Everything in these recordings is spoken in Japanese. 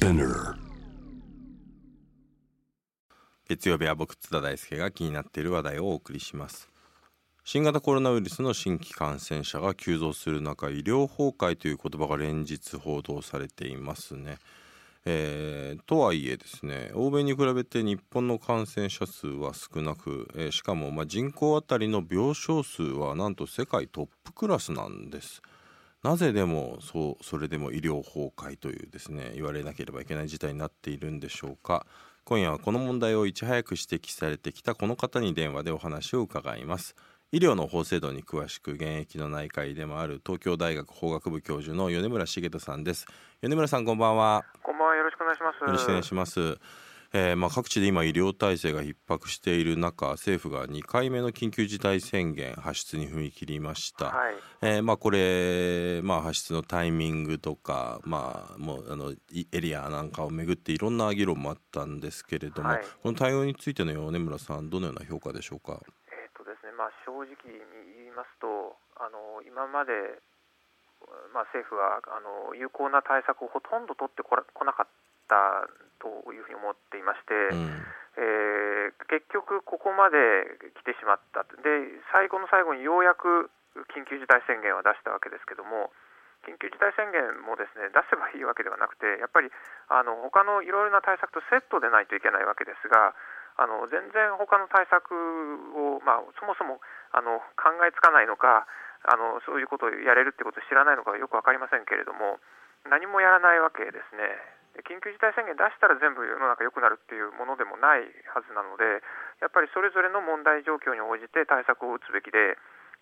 Spinner 月曜日は僕津田大輔が気になっている話題をお送りします。新型コロナウイルスの新規感染者が急増する中医療崩壊という言葉が連日報道されていますね、えーとはいえですね欧米に比べて日本の感染者数は少なく、えーしかもま人口当たりの病床数はなんと世界トップクラスなんです。なぜでもそうそれでも医療崩壊というですね言われなければいけない事態になっているんでしょうか。今夜はこの問題をいち早く指摘されてきたこの方に電話でお話を伺います。医療の法制度に詳しく現役の内科医でもある東京大学法学部教授の米村茂人さんです。米村さんこんばんは。こんばんは。よろしくお願いします。よろしくお願いします。えーまあ、各地で今医療体制が逼迫している中政府が2回目の緊急事態宣言発出に踏み切りました、はい。えーまあ、これ、まあ、発出のタイミングとか、まあ、もうあのいエリアなんかをめぐっていろんな議論もあったんですけれども、はいこの対応についての米村さんどのような評価でしょうか？えっ、とですね、まあ正直に言いますと、あの今までまあ政府はあの有効な対策をほとんど取ってこらこなかったというふうに思っていまして、うんえー結局ここまで来てしまったで最後の最後にようやく緊急事態宣言は出したわけですけども緊急事態宣言もですね出せばいいわけではなくてやっぱりあの他のいろいろな対策とセットでないといけないわけですがあの全然他の対策を、まあ、そもそもあの考えつかないのかあのそういうことをやれるってことを知らないのかよく分かりませんけれども何もやらないわけですね。で緊急事態宣言出したら全部世の中良くなるっていうものでもないはずなのでやっぱりそれぞれの問題状況に応じて対策を打つべきで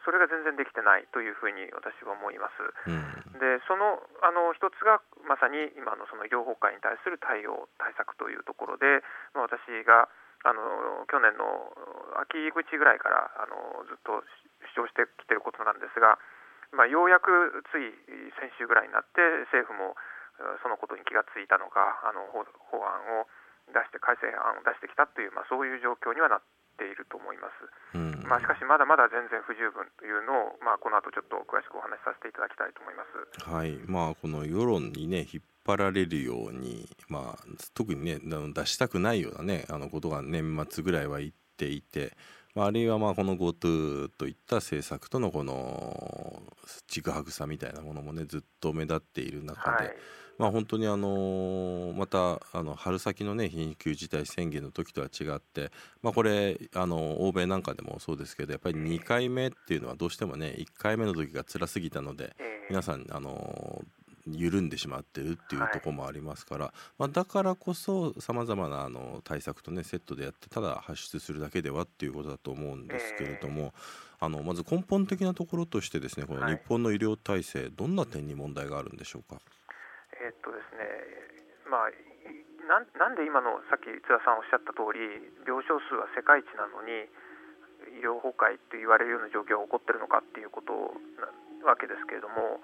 それが全然できてないというふうに私は思います。うんでそのあの一つがまさに今のその医療崩壊に対する対応対策というところで、まあ、私があの去年の秋口ぐらいからあのずっと主張してきていることなんですが、まあ、ようやくつい先週ぐらいになって政府もえーそのことに気がついたのかあの法法案を出して改正案を出してきたという、まあ、そういう状況にはなっていると思います。うんまあ、しかしまだまだ全然不十分というのを、まあ、この後ちょっと詳しくお話しさせていただきたいと思います。はいまあ、この世論にね引っ張られるように、まあ、特にね出したくないようなねあのことが年末ぐらいは言っていて、まあ、あるいはまあこの GoTo といった政策とのこのちぐはぐさみたいなものもねずっと目立っている中で、はい、まあ、本当にあのまたあの春先のね緊急事態宣言の時とは違って、まあ、これあの欧米なんかでもそうですけどやっぱり2回目っていうのはどうしてもね1回目の時が辛すぎたのでえー皆さんあの緩んでしまってるっていうところもありますから、まあ、だからこそさまざまなあの対策とねセットでやってただ発出するだけではっていうことだと思うんですけれども、あのまず根本的なところとしてですねこのはい。日本の医療体制、どんな点に問題があるんでしょうか？えーっとですね、まあ、いなんなんで今のさっき津田さんおっしゃった通り病床数は世界一なのに医療崩壊って言われるような状況が起こってるのかっていうことなわけですけれども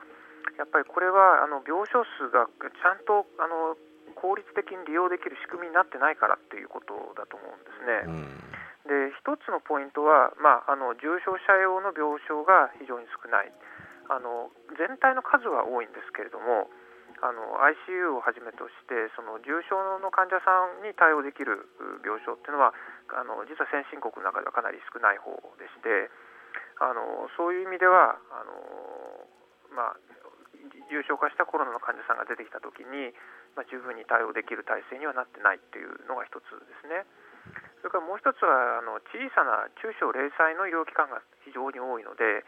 やっぱりこれはあの病床数がちゃんとあの効率的に利用できる仕組みになってないからっていうことだと思うんですね。うんで一つのポイントは、まあ、あの重症者用の病床が非常に少ないあの全体の数は多いんですけれどもあの ICU をはじめとしてその重症の患者さんに対応できる病床っていうのはあの実は先進国の中ではかなり少ない方でしてあのそういう意味ではあの、まあ、重症化したコロナの患者さんが出てきたときに、まあ、十分に対応できる体制にはなってないっていうのが一つですね。それからもう一つはあの小さな中小零細の医療機関が非常に多いので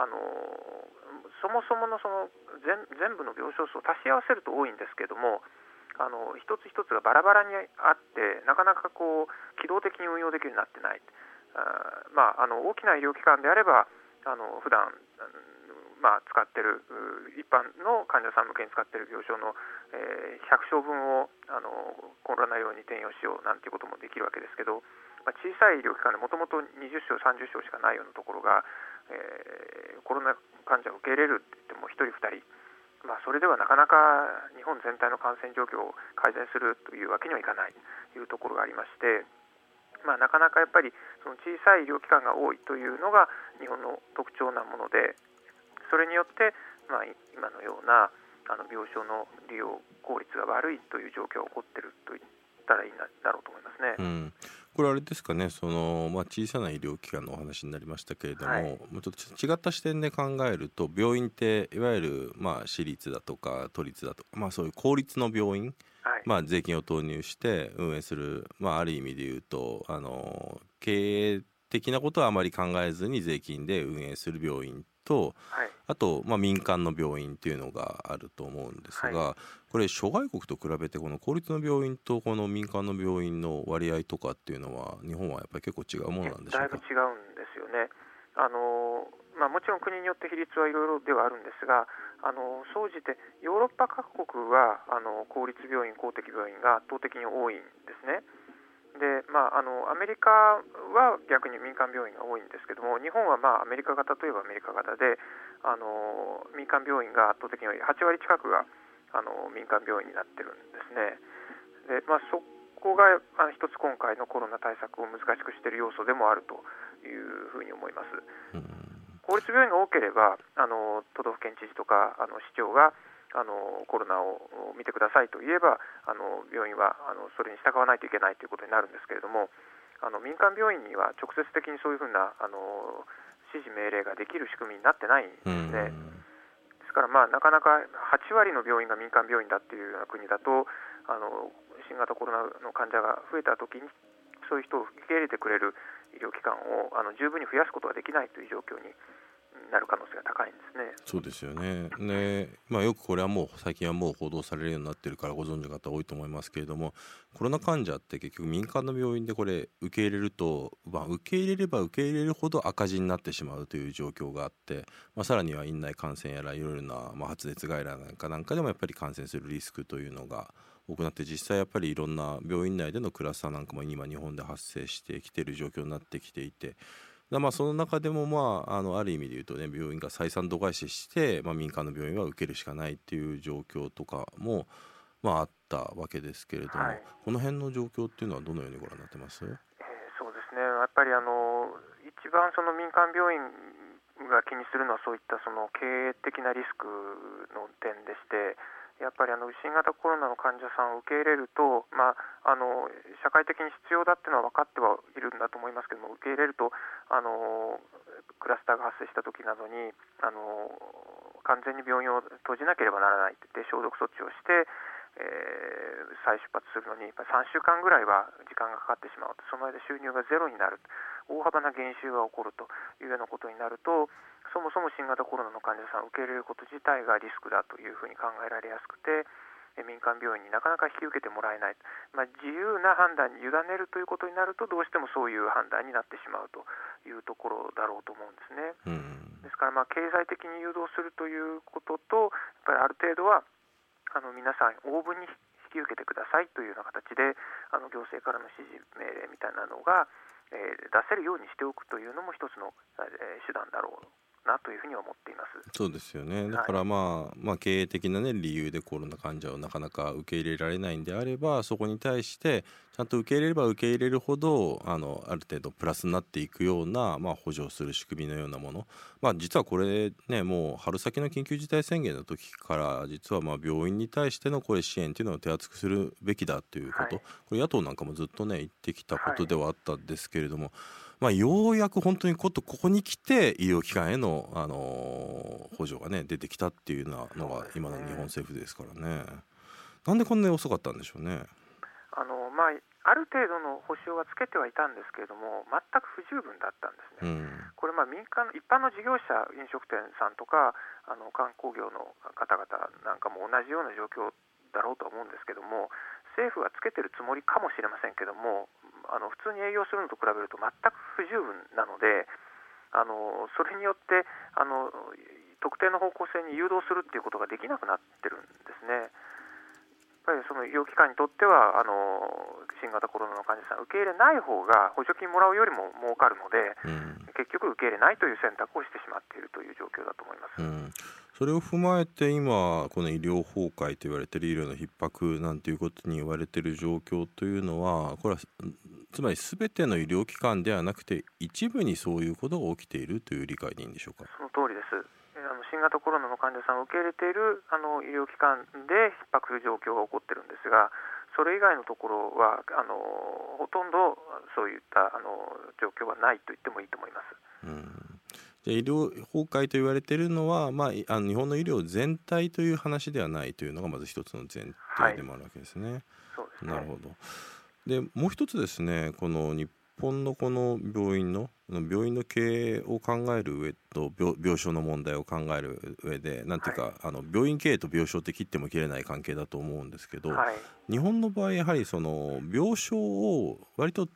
あのそもそものその全部の病床数を足し合わせると多いんですけどもあの一つ一つがバラバラにあってなかなかこう機動的に運用できるようになってない。あ、まあ、あの大きな医療機関であればあの普段うんまあ、使ってる一般の患者さん向けに使ってる病床の、えー100床分をあのコロナ用に転用しようなんていうこともできるわけですけど、まあ、小さい医療機関でもともと20床、30床しかないようなところが、えーコロナ患者を受け入れるって言っても1人、2人、まあ、それではなかなか日本全体の感染状況を改善するというわけにはいかないというところがありまして。まあ、なかなかやっぱりその小さい医療機関が多いというのが日本の特徴なものでそれによって、まあ、今のようなあの病床の利用効率が悪いという状況が起こっていると言ったらいいんだろうと思いますね。うんこれあれですかねその、まあ、小さな医療機関のお話になりましたけれども、はい、もうちょっと違った視点で考えると病院っていわゆる、まあ、私立だとか都立だとか、まあ、そういう公立の病院、はい、まあ、税金を投入して運営する、まあ、ある意味で言うとあの経営的なことはあまり考えずに税金で運営する病院と、はい、あと、まあ、民間の病院っていうのがあると思うんですが、はい、これ諸外国と比べてこの公立の病院とこの民間の病院の割合とかっていうのは日本はやっぱり結構違うものなんでしょうか？だいぶ違うんですよね。あのまあ、もちろん国によって比率はいろいろではあるんですが、あの総じてヨーロッパ各国はあの公立病院、公的病院が圧倒的に多いんですね。でまあ、あのアメリカは逆に民間病院が多いんですけども日本は、まあ、アメリカ型といえばアメリカ型であの民間病院が圧倒的に8割近くがあの民間病院になってるんですね。でまあ、そこがあの一つ今回のコロナ対策を難しくしている要素でもあるというふうに思います。公立病院が多ければあの都道府県知事とかあの市長があのコロナを見てくださいと言えばあの病院はあのそれに従わないといけないということになるんですけれどもあの民間病院には直接的にそういうふうなあの指示命令ができる仕組みになってないんですね。ですから、まあ、なかなか8割の病院が民間病院だっていうような国だとあの新型コロナの患者が増えた時にそういう人を受け入れてくれる医療機関をあの十分に増やすことができないという状況になる可能性が高いんですね。そうですよね。ね、まあよくこれはもう最近はもう報道されるようになってるからご存知の方多いと思いますけれども、コロナ患者って結局民間の病院でこれ受け入れると、まあ受け入れれば受け入れるほど赤字になってしまうという状況があって、まあさらには院内感染やらいろいろなまあ発熱外来なんかなんかでもやっぱり感染するリスクというのが多くなって実際やっぱりいろんな病院内でのクラスターなんかも今日本で発生してきている状況になってきていて。まあその中でもまああのある意味で言うとね病院が採算度外視して、まあ、民間の病院は受けるしかないっていう状況とかもまああったわけですけれども、はい、この辺の状況っていうのはどのようにご覧になってます、えー、そうですね。やっぱりあの一番その民間病院が気にするのはそういったその経営的なリスクの点でしてやっぱりあの新型コロナの患者さんを受け入れると、まあ、あの社会的に必要だっていうのは分かってはいるんだと思いますけども受け入れるとあのクラスターが発生した時などにあの完全に病院を閉じなければならないで消毒措置をして、えー、再出発するのに3週間ぐらいは時間がかかってしまうとその間収入がゼロになる大幅な減収が起こるというようなことになるとそもそも新型コロナの患者さんを受け入れること自体がリスクだというふうに考えられやすくて民間病院になかなか引き受けてもらえない、まあ、自由な判断に委ねるということになるとどうしてもそういう判断になってしまうというところだろうと思うんですね。ですからまあ経済的に誘導するということとやっぱりある程度はあの皆さん応分に引き受けてくださいというような形であの行政からの指示命令みたいなのが、えー、出せるようにしておくというのも一つの、えー、手段だろうなというふうに思っていますそうですよね。だからまあ、はい、まあ経営的な、ね、理由でコロナ患者をなかなか受け入れられないんであればそこに対してちゃんと受け入れれば受け入れるほどあのある程度プラスになっていくような、まあ、補助する仕組みのようなもの、まあ、実はこれねもう春先の緊急事態宣言の時から実はまあ病院に対してのこれ支援というのを手厚くするべきだということ、はい、これ野党なんかもずっとね言ってきたことではあったんですけれども、はいまあ、ようやく本当にことここに来て医療機関への、あのー、補助がね出てきたっていうのが今の日本政府ですからね。なんでこんなに遅かったんでしょうね。あのまあある程度の保証はつけてはいたんですけれども全く不十分だったんですね、うん、これまあ民間一般の事業者飲食店さんとかあの観光業の方々なんかも同じような状況だろうと思うんですけども政府はつけてるつもりかもしれませんけどもあの普通に営業するのと比べると全く不十分なのであのそれによってあの特定の方向性に誘導するっていうことができなくなってるんですね。やっぱりその医療機関にとってはあの新型コロナの患者さん受け入れない方が補助金もらうよりも儲かるので、うん、結局受け入れないという選択をしてしまっているという状況だと思います。うんそれを踏まえて今この医療崩壊と言われている医療の逼迫なんていうことに言われている状況というのはこれはつまりすべての医療機関ではなくて一部にそういうことが起きているという理解でいいんでしょうか？その通りです、あの新型コロナの患者さんを受け入れているあの医療機関で逼迫状況が起こってるんですが、それ以外のところはあのほとんどそういったあの状況はないと言ってもいいと思います。うんじゃ医療崩壊と言われているのは、まあ、あの日本の医療全体という話ではないというのがまず一つの前提でもあるわけですね。はい、なるほど。でもう一つですねこの日本のこの病院の病院の経営を考える上と病病床の問題を考える上でなんていうか、はい、あの病院経営と病床って切っても切れない関係だと思うんですけど、はい、日本の場合やはりその病床を割と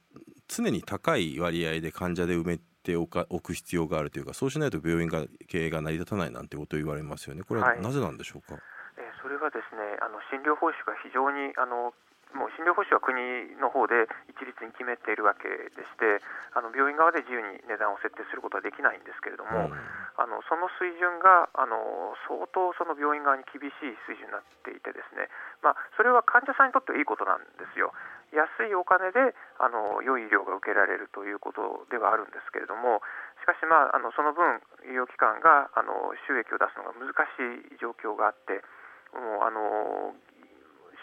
常に高い割合で患者で埋めておか置く必要があるというかそうしないと病院が経営が成り立たないなんてことを言われますよね。これはなぜなんでしょうか、はい、えー、それはですねあの診療報酬が非常にあのもう診療報酬は国の方で一律に決めているわけでしてあの病院側で自由に値段を設定することはできないんですけれども、うん、あのその水準があの相当その病院側に厳しい水準になっていてですね、まあ、それは患者さんにとってはいいことなんですよ。安いお金であの良い医療が受けられるということではあるんですけれどもしかし、まあ、あのその分医療機関があの収益を出すのが難しい状況があってもうあの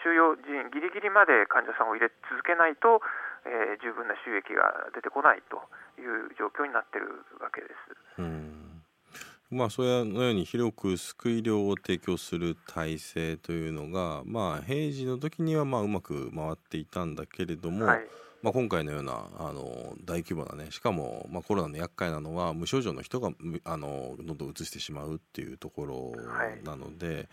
収容人員ギリギリまで患者さんを入れ続けないと、えー、十分な収益が出てこないという状況になっているわけです。うんまあ、それのように広く救い医療を提供する体制というのが、まあ、平時の時にはまあうまく回っていたんだけれども、はい、まあ、今回のようなあの大規模なねしかも、まあ、コロナの厄介なのは無症状の人があのどんどん移してしまうっていうところなので。はい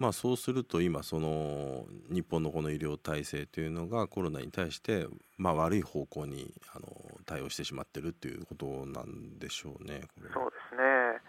まあ、そうすると今その日本のこの医療体制というのがコロナに対してまあ悪い方向にあの対応してしまってるっていうことなんでしょうね。そうですね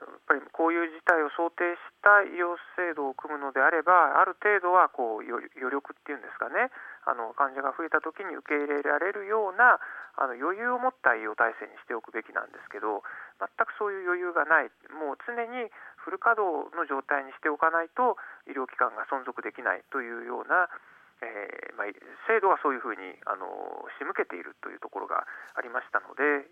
やっぱりこういう事態を想定した医療制度を組むのであればある程度はこう余力っていうんですかね。あの患者が増えた時に受け入れられるようなあの余裕を持った医療体制にしておくべきなんですけど全くそういう余裕がない。もう常にフル稼働の状態にしておかないと医療機関が存続できないというような、えー、まあ、制度はそういうふうにあの仕向けているというところがありましたので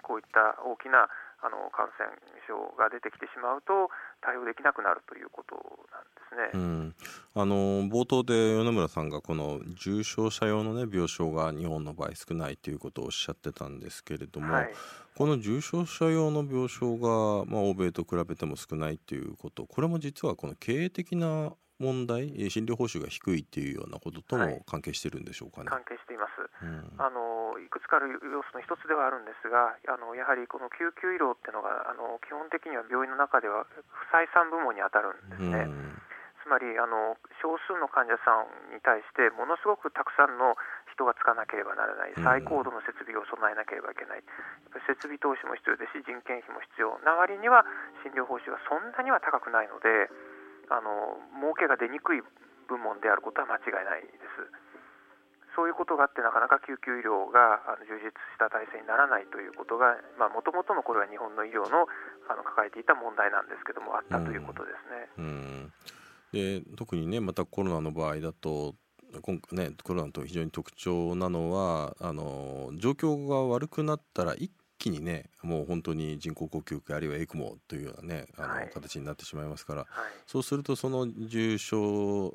こういった大きなあの感染症が出てきてしまうと対応できなくなるということなんですね。うん、あの冒頭で米村さんがこの重症者用の、ね、病床が日本の場合少ないということをおっしゃってたんですけれども、はい、この重症者用の病床が、まあ、欧米と比べても少ないということこれも実はこの経営的な問題診療報酬が低いっていうようなこととも関係してるんでしょうかね。はい、関係しています、うん、あのいくつかある要素の一つではあるんですがあのやはりこの救急医療っていうのがあの基本的には病院の中では不採算部門に当たるんですね。うん。つまりあの少数の患者さんに対してものすごくたくさんの人がつかなければならない最高度の設備を備えなければいけない。設備投資も必要ですし人件費も必要。な割には診療報酬がそんなには高くないのであの儲けが出にくい部門であることは間違いないです。そういうことがあってなかなか救急医療が充実した体制にならないということがもともとのこれは日本の医療のあの抱えていた問題なんですけどもあったということですね。で特にねまたコロナの場合だと今ね、コロナと非常に特徴なのはあの状況が悪くなったら一気にねもう本当に人工呼吸器あるいはエクモというようなねあの、はい、形になってしまいますから、はい、そうするとその重症、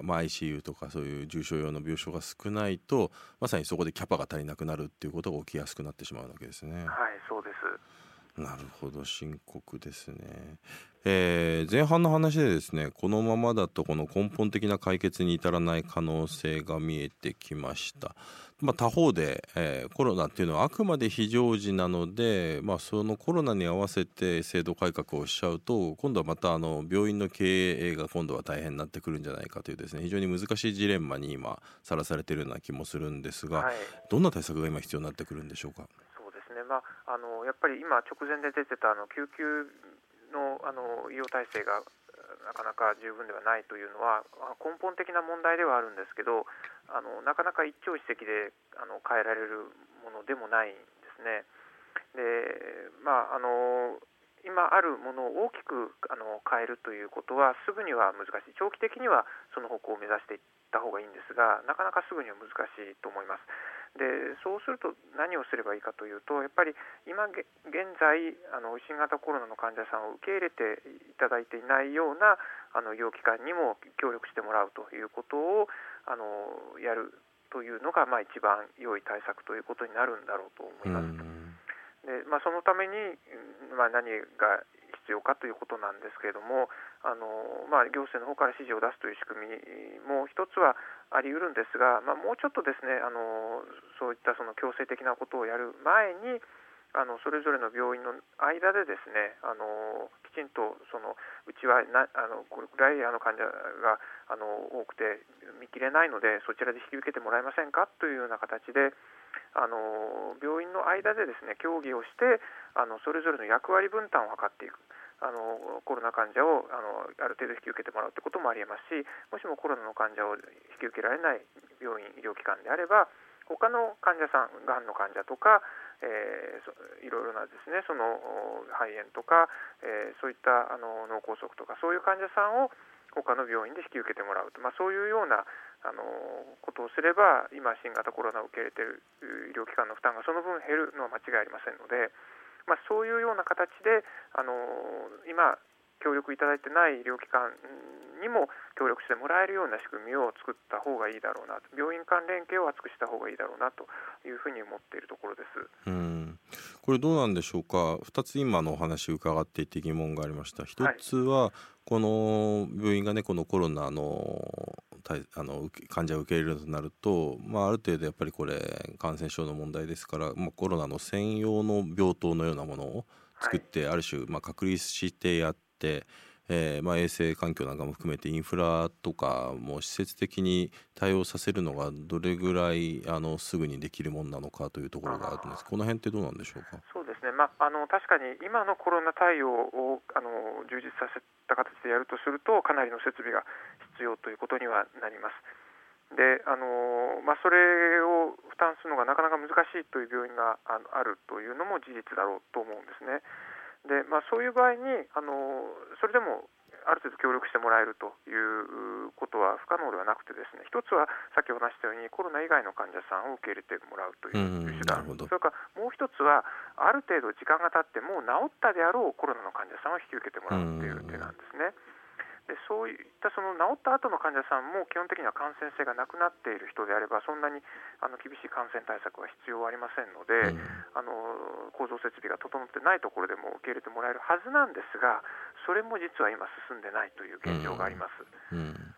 まあ、ICU とかそういう重症用の病床が少ないとまさにそこでキャパが足りなくなるっていうことが起きやすくなってしまうわけですね。はいそうですなるほど深刻ですね、えー、前半の話でですねこのままだとこの根本的な解決に至らない可能性が見えてきました。まあ、他方で、えー、コロナっていうのはあくまで非常時なので、まあ、そのコロナに合わせて制度改革をしちゃうと今度はまたあの病院の経営が今度は大変になってくるんじゃないかというですね非常に難しいジレンマに今さらされているような気もするんですが、はい、どんな対策が今必要になってくるんでしょうか？そうですね、まあ、あのやっぱり今直前で出てたあの救急のあの医療体制がなかなか十分ではないというのは根本的な問題ではあるんですけどあのなかなか一朝一夕であの変えられるものでもないんですね。でまああの今あるものを大きくあの変えるということはすぐには難しい長期的にはその方向を目指していった方がいいんですがなかなかすぐには難しいと思います。でそうすると何をすればいいかというとやっぱり今現在あの新型コロナの患者さんを受け入れていただいていないようなあの医療機関にも協力してもらうということをあのやるというのが、まあ、一番良い対策ということになるんだろうと思います。でまあ、そのために、まあ、何が必要かということなんですけれどもあの、まあ、行政の方から指示を出すという仕組みも一つはあり得るんですが、まあ、もうちょっとですねあのそういったその強制的なことをやる前にあのそれぞれの病院の間でですねあのきちんとそのうちはなあのこれくらいあの患者があの多くて見切れないのでそちらで引き受けてもらえませんかというような形であの病院の間でですね協議をしてあのそれぞれの役割分担を図っていく。あのコロナ患者をあのある程度引き受けてもらうということもありえますしもしもコロナの患者を引き受けられない病院医療機関であれば他の患者さんがんの患者とかえー、いろいろなですねその肺炎とか、えー、そういったあの脳梗塞とかそういう患者さんを他の病院で引き受けてもらうと、まあ、そういうようなあのことをすれば今、新型コロナを受け入れている医療機関の負担がその分減るのは間違いありませんので、まあ、そういうような形であの今、協力いただいてない医療機関にも協力してもらえるような仕組みを作った方がいいだろうなと。病院間連携を厚くした方がいいだろうなというふうに思っているところです。うん。これどうなんでしょうか？2つ今のお話伺っていて疑問がありました。1つは、この病院がねこのコロナのあの患者を受け入れるとなると、まあ、ある程度やっぱりこれ感染症の問題ですから、まあ、コロナの専用の病棟のようなものを作って、はい、ある種、まあ、隔離してやって、えーまあ、衛生環境なんかも含めてインフラとかも施設的に対応させるのがどれぐらいあのすぐにできるものなのかというところがあるんですこの辺ってどうなんでしょうか？そうですね、まあ、あの確かに今のコロナ対応をあの充実させた形でやるとするとかなりの設備が必要ということにはなります。であのまあ、それを負担するのがなかなか難しいという病院がああるというのも事実だろうと思うんですね。でまあ、そういう場合にあのそれでもある程度協力してもらえるということは不可能ではなくてですね一つはさっきお話したようにコロナ以外の患者さんを受け入れてもらうという手段、それからもう一つはある程度時間が経ってもう治ったであろうコロナの患者さんを引き受けてもらうという手なんですね。でそういったその治った後の患者さんも基本的には感染性がなくなっている人であればそんなにあの厳しい感染対策は必要はありませんので、うん、あの構造設備が整ってないところでも受け入れてもらえるはずなんですがそれも実は今進んでないという現状があります。うん。うん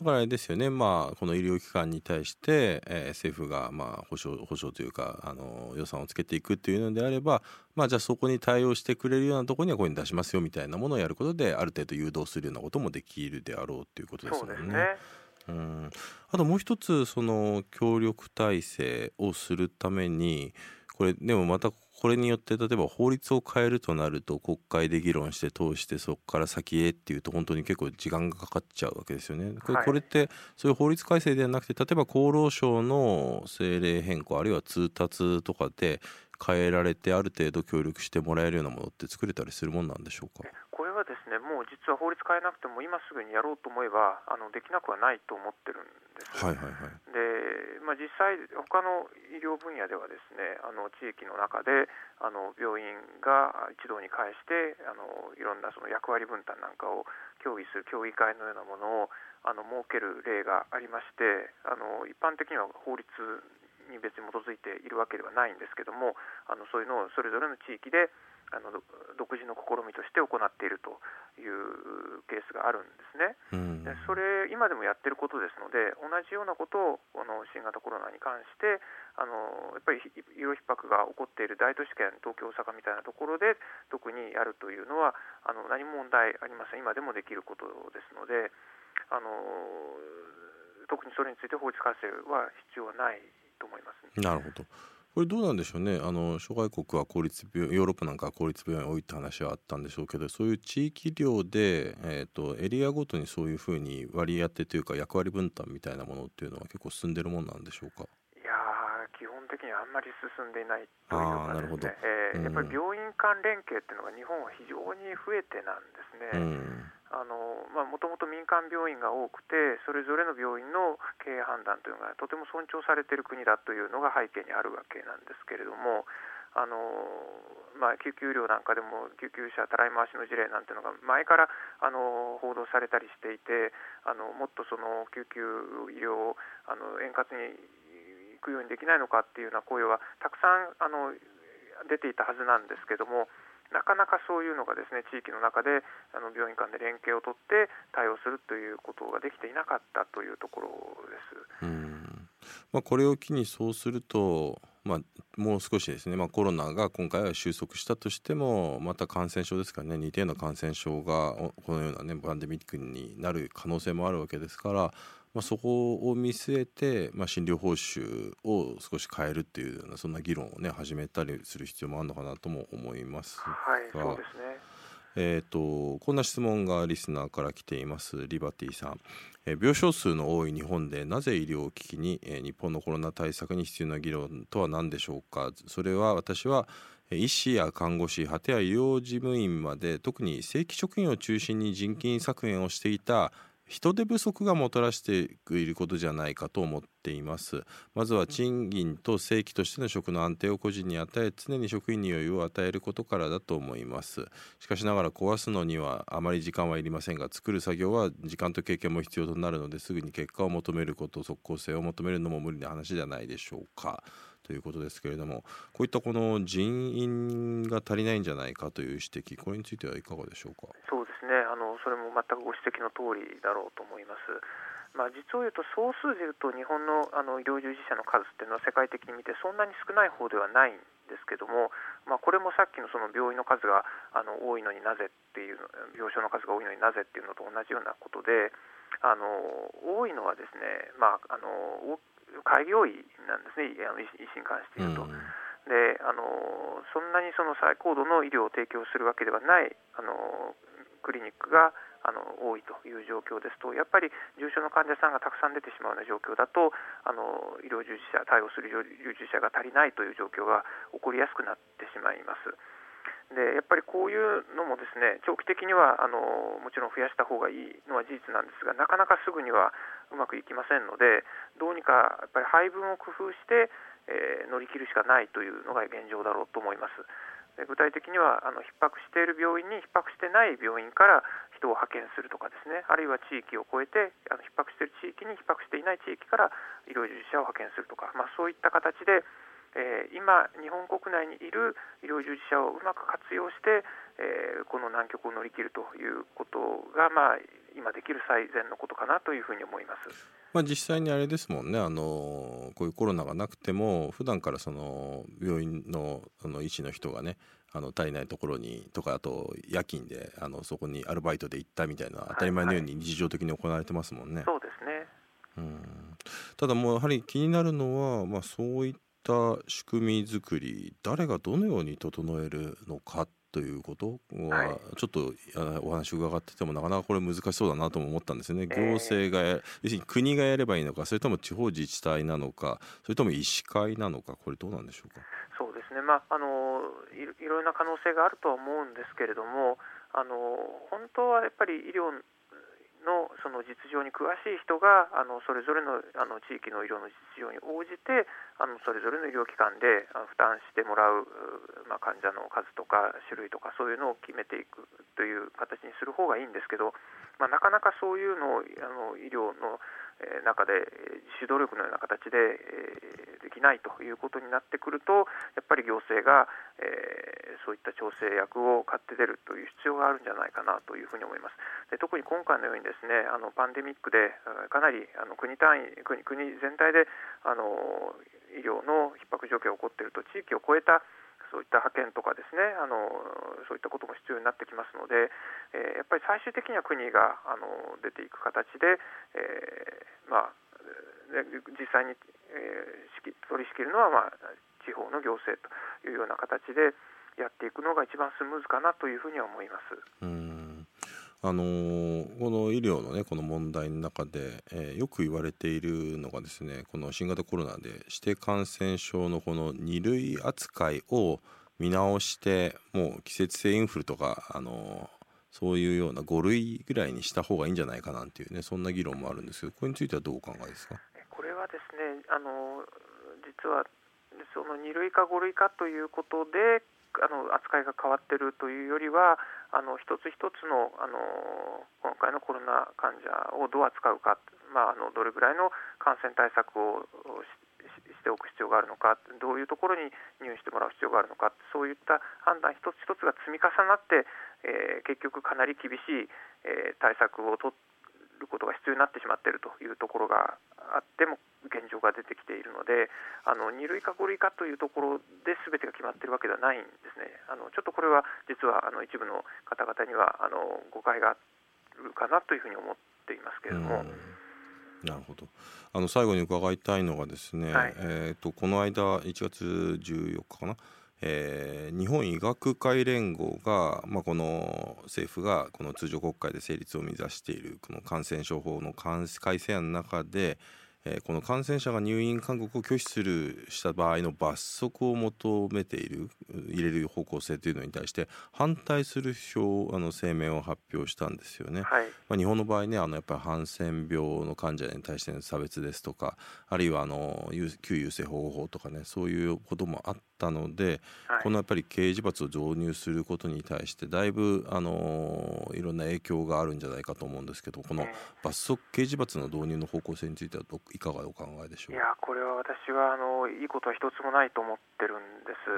だからあれですよね、まあ、この医療機関に対して、えー、政府がまあ保証保証というかあの予算をつけていくっていうのであれば、まあ、じゃあそこに対応してくれるようなところにはこういうの出しますよみたいなものをやることである程度誘導するようなこともできるであろうということですよね。ね。うん。あともう一つその協力体制をするためにこれでもまたこれによって例えば法律を変えるとなると国会で議論して通してそこから先へっていうと本当に結構時間がかかっちゃうわけですよね。これ,、これってそういう法律改正ではなくて例えば厚労省の政令変更あるいは通達とかで変えられてある程度協力してもらえるようなものって作れたりするもんなんでしょうか？ですねもう実は法律変えなくても今すぐにやろうと思えばあのできなくはないと思ってるんです。はいはいはい、で、まあ、実際他の医療分野ではですねあの地域の中であの病院が一堂に会してあのいろんなその役割分担なんかを協議する協議会のようなものをあの設ける例がありましてあの一般的には法律に別に基づいているわけではないんですけどもあのそういうのをそれぞれの地域であの独自の試みとして行っているというケースがあるんですね。でそれ今でもやってることですので同じようなことをこの新型コロナに関してあのやっぱり医療逼迫が起こっている大都市圏東京大阪みたいなところで特にやるというのはあの何も問題ありません。今でもできることですのであの特にそれについて法律改正は必要はないと思います、ね、なるほどこれどうなんでしょうね。あの諸外国は公立病ヨーロッパなんかは公立病院多いって話はあったんでしょうけどそういう地域医療で、えーと、エリアごとにそういうふうに割り当てというか役割分担みたいなものっていうのは結構進んでるもんなんでしょうか？的にはあんまり進んでいないというかですね、えー、やっぱり病院間連携っていうのが日本は非常に増えてなんですね。うん。あのまあ、もともと民間間病院が多くてそれぞれの病院の経営判断というのがとても尊重されている国だというのが背景にあるわけなんですけれどもあのまあ、救急医療なんかでも救急車たらい回しの事例なんていうのが前からあの報道されたりしていてあのもっとその救急医療をあの円滑に行くようにできないのかっていうような声はたくさんあの出ていたはずなんですけどもなかなかそういうのがですね地域の中であの病院間で連携を取って対応するということができていなかったというところです。うんまあ、これを機にそうするとまあ、もう少しですね、まあ、コロナが今回は収束したとしてもまた感染症ですからね似たような感染症がこのような、ね、パンデミックになる可能性もあるわけですから、まあ、そこを見据えて、まあ、診療報酬を少し変えるっていうようなそんな議論をね始めたりする必要もあるのかなとも思いますはい、そうですね。えーと、こんな質問がリスナーから来ていますリバティさん、えー、病床数の多い日本でなぜ医療機器に、えー、日本のコロナ対策に必要な議論とは何でしょうか？それは私は医師や看護師果ては医療事務員まで特に正規職員を中心に人件削減をしていた人手不足がもたらしていることじゃないかと思っています。まずは賃金と正規としての職の安定を個人に与え常に職員に余裕を与えることからだと思います。しかしながら壊すのにはあまり時間はいりませんが作る作業は時間と経験も必要となるのですぐに結果を求めること即効性を求めるのも無理な話ではないでしょうかということですけれどもこういったこの人員が足りないんじゃないかという指摘これについてはいかがでしょうか？そうですねあのそれも全くご指摘の通りだろうと思います。まあ、実を言うと総数でいうと日本のあの医療従事者の数っていうのは世界的に見てそんなに少ない方ではないんですけども、まあ、これもさっきのその病院の数があの多いのになぜっていう病床の数が多いのになぜっていうのと同じようなことであの多いのはですね、まあ、あの開業医なんですねあの医師に関して言うと。うんであのそんなにその最高度の医療を提供するわけではないあのクリニックがあの多いという状況ですとやっぱり重症の患者さんがたくさん出てしまうような状況だとあの医療従事者対応する医療従事者が足りないという状況が起こりやすくなってしまいます。でやっぱりこういうのもですね長期的にはあのもちろん増やした方がいいのは事実なんですがなかなかすぐにはうまくいきませんのでどうにかやっぱり配分を工夫して、えー、乗り切るしかないというのが現状だろうと思います。具体的にはあの逼迫している病院に逼迫してない病院から人を派遣するとかですねあるいは地域を越えてあの逼迫している地域に逼迫していない地域から医療従事者を派遣するとか、まあ、そういった形で、えー、今、日本国内にいる医療従事者をうまく活用して、えー、この難局を乗り切るということが、まあ、今できる最善のことかなというふうに思います。まあ、実際にあれですもんねあのこういうコロナがなくても普段からその病院のあの医師の人がねあの足りないところにとかあと夜勤であのそこにアルバイトで行ったみたいな当たり前のように日常的に行われてますもんね。はいはい、そうですねうんただもうやはり気になるのは、まあ、そういった仕組み作り誰がどのように整えるのかということは、ちょっとお話伺っててもなかなかこれ難しそうだなとも思ったんですよね。行政が、要するに国がやればいいのかそれとも地方自治体なのかそれとも医師会なのかこれどうなんでしょうか？そうですね、まあ、あのいいろいろな可能性があるとは思うんですけれどもあの本当はやっぱり医療のその実情に詳しい人があのそれぞれのあの地域の医療の実情に応じてあのそれぞれの医療機関で負担してもらう、まあ、患者の数とか種類とかそういうのを決めていくという形にする方がいいんですけど、まあ、なかなかそういうのをあの医療の中で自主努力のような形でできないということになってくるとやっぱり行政がそういった調整役を買って出るという必要があるんじゃないかなというふうに思います。で特に今回のようにですねあのパンデミックでかなりあの国単位国国全体であの医療の逼迫状況が起こっていると地域を超えたそういった派遣とかですねあのそういったことも必要になってきますので、え、やっぱり最終的には国があの出ていく形で、え、まあ、実際に、えー、取り仕切るのは、まあ、地方の行政というような形でやっていくのが一番スムーズかなというふうには思います。あのー、この医療のねこの問題の中で、えー、よく言われているのがですねこの新型コロナで指定感染症のこの2類扱いを見直してもう季節性インフルとか、あのそういうような5類ぐらいにした方がいいんじゃないかなんていうねそんな議論もあるんですけどこれについてはどうお考えですか？これはですねあの実はその2類か5類かということであの扱いが変わってるというよりはあの一つ一つのあの今回のコロナ患者をどう扱うか、まあ、あのどれぐらいの感染対策をしておく必要があるのかどういうところに入院してもらう必要があるのかそういった判断一つ一つが積み重なって、えー、結局かなり厳しい、えー、対策を取ることが必要になってしまっているというところがあっても現状が出てきているのであの2類か5類かというところで全てが決まっているわけではないんですね。あのちょっとこれは実はあの一部の方々にはあの誤解があるかなというふうに思っていますけれども。なるほどあの最後に伺いたいのがですね、はい、えーと、この間1月14日かな、えー、日本医学会連合が、まあ、この政府がこの通常国会で成立を目指しているこの感染症法の改正案の中で、えー、この感染者が入院勧告を拒否するした場合の罰則を求めている入れる方向性というのに対して反対する表あの声明を発表したんですよね。はい、まあ、日本の場合ねあのやっぱりハンセン病の患者に対しての差別ですとかあるいはあの旧優生保護法とかねそういうこともあったので、はい、このやっぱり刑事罰を導入することに対してだいぶあのいろんな影響があるんじゃないかと思うんですけどこの罰則刑事罰の導入の方向性についてはどいかがお考えでしょう？いやこれは私はあのいいことは一つもないと思ってるんです。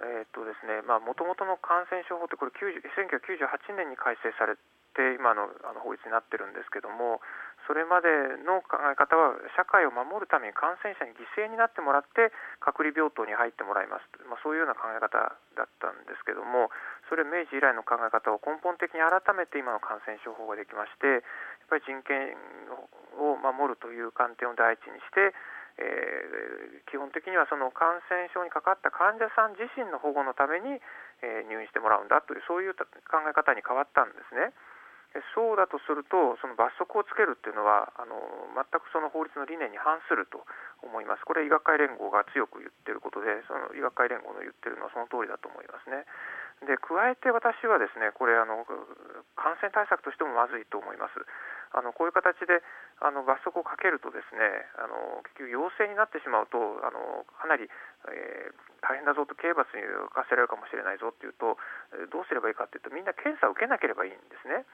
えっとですねまあ元々の感染症法ってこれ1998年に改正されて今のあの法律になってるんですけどもそれまでの考え方は社会を守るために感染者に犠牲になってもらって隔離病棟に入ってもらいます、まあ、そういうような考え方だったんですけどもそれ明治以来の考え方を根本的に改めて今の感染症法ができましてぱり人権を守るという観点を第一にして、えー、基本的にはその感染症にかかった患者さん自身の保護のために、えー、入院してもらうんだというそういう考え方に変わったんですね。そうだとすると、その罰則をつけるっていうのはあの全くその法律の理念に反すると思います、これ、医学会連合が強く言ってることで、その医学会連合の言ってるのはその通りだと思いますね。で加えて私はですねこれあの感染対策としてもまずいと思います。あのこういう形であの罰則をかけるとですねあの結局陽性になってしまうとあのかなり、えー、大変だぞと刑罰に課せられるかもしれないぞっていうとどうすればいいかっていうとみんな検査を受けなければいいんですね。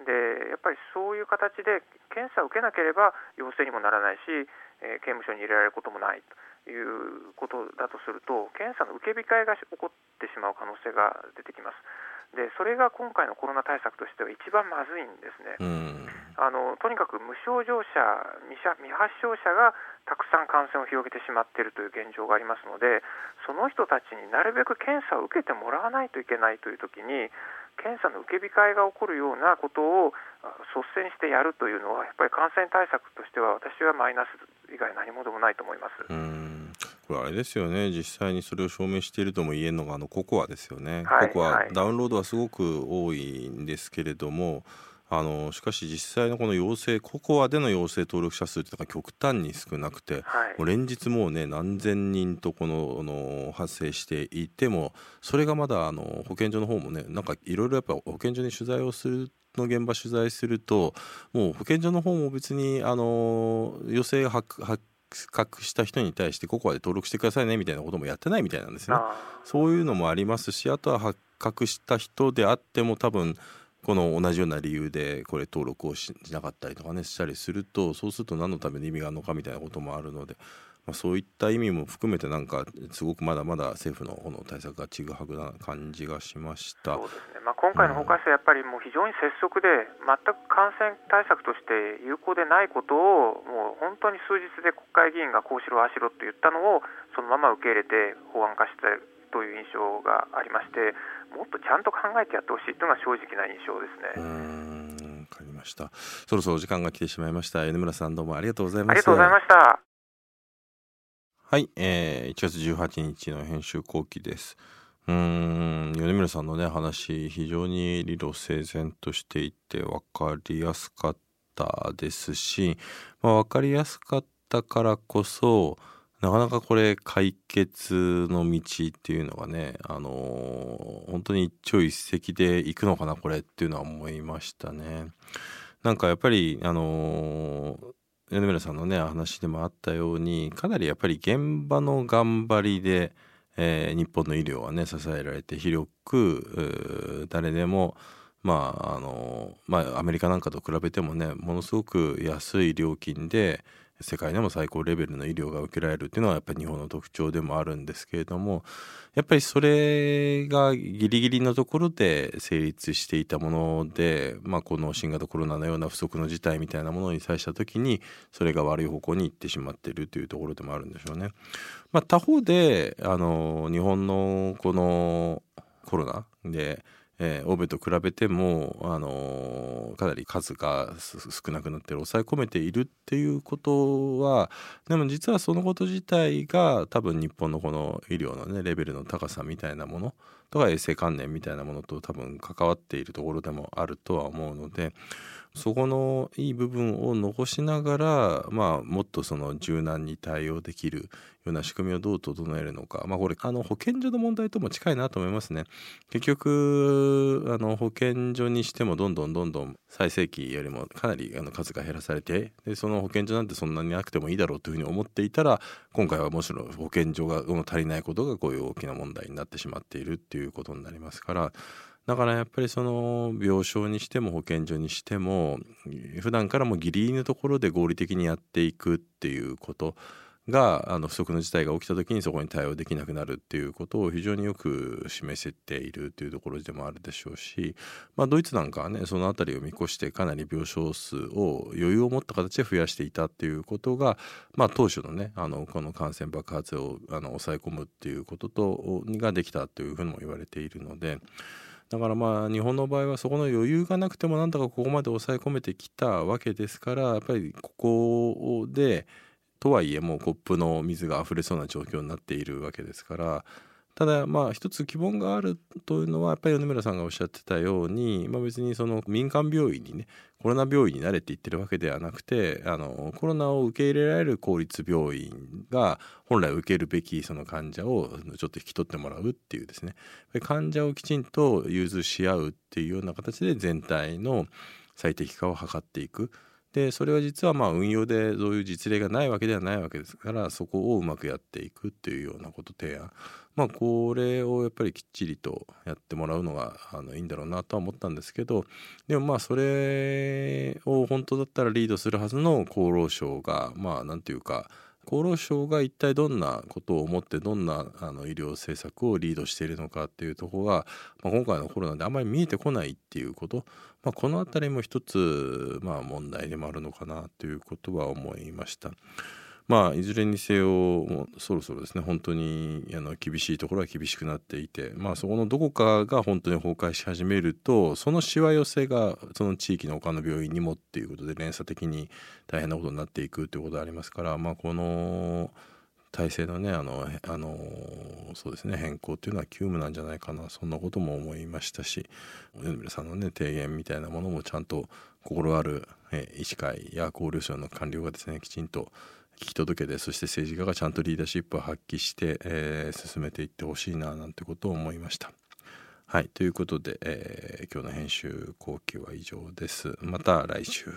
でやっぱりそういう形で検査を受けなければ陽性にもならないし、えー、刑務所に入れられることもないということだとすると検査の受け控えが起こってしまう可能性が出てきます。でそれが今回のコロナ対策としては一番まずいんですね。あのとにかく無症状者未発症者がたくさん感染を広げてしまっているという現状がありますのでその人たちになるべく検査を受けてもらわないといけないという時に検査の受け控えが起こるようなことを率先してやるというのは、やっぱり感染対策としては、私はマイナス以外何もでもないと思います。うんこれ、あれですよね、実際にそれを証明しているとも言えるのが、あのココアですよね、はい、ココア、ダウンロードはすごく多いんですけれども、あのしかし実際のこの陽性ココアでの陽性登録者数ってのが極端に少なくて、はい、もう連日もうね何千人とこのの発生していてもそれがまだあの保健所の方もねなんかいろいろやっぱ保健所に取材をするの現場取材するともう保健所の方も別にあの陽性が発覚した人に対してココアで登録してくださいねみたいなこともやってないみたいなんですね。そういうのもありますしあとは発覚した人であっても多分この同じような理由でこれ登録をしなかったりとかねしたりするとそうすると何のための意味があるのかみたいなこともあるので、まあ、そういった意味も含めてなんかすごくまだまだ政府のこの対策がちぐはぐな感じがしました。そうですね、まあ、今回の法改正はやっぱりもう非常に拙速で全く感染対策として有効でないことをもう本当に数日で国会議員がこうしろああしろと言ったのをそのまま受け入れて法案化してという印象がありましてもっとちゃんと考えてやってほしいというのが正直な印象ですね。うんわかりました。そろそろ時間が来てしまいました。米村さんどうもありがとうございますありがとうございましたはい、えー、1月18日の編集後期ですうん米村さんのね話非常に理路整然としていて分かりやすかったですし、まあ、分かりやすかったからこそなかなかこれ解決の道っていうのがね、あのー、本当に一朝一夕でいくのかなこれっていうのは思いましたね。なんかやっぱりあのー米村さんのね話でもあったようにかなりやっぱり現場の頑張りで、えー、日本の医療はね支えられて広く誰でもまああのまあアメリカなんかと比べてもねものすごく安い料金で世界でも最高レベルの医療が受けられるっていうのはやっぱり日本の特徴でもあるんですけれどもやっぱりそれがギリギリのところで成立していたもので、まあ、この新型コロナのような不測の事態みたいなものに際した時にそれが悪い方向に行ってしまっているというところでもあるんでしょうね。まあ、他方であの日本のこのコロナでえー、欧米と比べても、あのー、かなり数が少なくなってる抑え込めているっていうことはでも実はそのこと自体が多分日本のこの医療のねレベルの高さみたいなものとか衛生観念みたいなものと多分関わっているところでもあるとは思うのでそこのいい部分を残しながら、まあ、もっとその柔軟に対応できるような仕組みをどう整えるのか、まあ、これあの保健所の問題とも近いなと思いますね。結局あの保健所にしてもどんどんどんどん最盛期よりもかなりあの数が減らされてでその保健所なんてそんなになくてもいいだろうというふうに思っていたら今回はもちろん保健所が足りないことがこういう大きな問題になってしまっているっていうことになりますから。だからやっぱりその病床にしても保健所にしても普段からもギリギリのところで合理的にやっていくっていうことがあの不測の事態が起きた時にそこに対応できなくなるっていうことを非常によく示せているというところでもあるでしょうし、まあ、ドイツなんかはねその辺りを見越してかなり病床数を余裕を持った形で増やしていたっていうことが、まあ、当初のねあのこの感染爆発をあの抑え込むっていうこととができたというふうにも言われているので。だからまあ日本の場合はそこの余裕がなくてもなんとかここまで抑え込めてきたわけですからやっぱりここでとはいえもうコップの水が溢れそうな状況になっているわけですからただまあ一つ疑問があるというのはやっぱり米村さんがおっしゃってたように、まあ、別にその民間病院にねコロナ病院に慣れていってるわけではなくてあのコロナを受け入れられる公立病院が本来受けるべきその患者をちょっと引き取ってもらうっていうですね患者をきちんと融通し合うっていうような形で全体の最適化を図っていく。でそれは実はまあ運用でそういう実例がないわけではないわけですからそこをうまくやっていくっていうようなこと提案。まあこれをやっぱりきっちりとやってもらうのがあのいいんだろうなとは思ったんですけどでもまあそれを本当だったらリードするはずの厚労省がまあ何て言うか厚労省が一体どんなことを思ってどんなあの医療政策をリードしているのかっていうとこが、まあ、今回のコロナであまり見えてこないっていうこと、まあ、この辺りも一つ、まあ、問題でもあるのかなということは思いました。まあいずれにせよもうそろそろですね本当にあの厳しいところは厳しくなっていてまあそこのどこかが本当に崩壊し始めるとそのしわ寄せがその地域の他の病院にもっていうことで連鎖的に大変なことになっていくということがありますからまあこの体制のねあのあのそうですね変更っていうのは急務なんじゃないかなそんなことも思いましたし米村さんのね提言みたいなものもちゃんと心あるえ医師会や厚労省の官僚がですねきちんと聞き届けてそして政治家がちゃんとリーダーシップを発揮して、えー、進めていってほしいななんてことを思いました。はいということで、えー、今日の編集後期は以上です。また来週。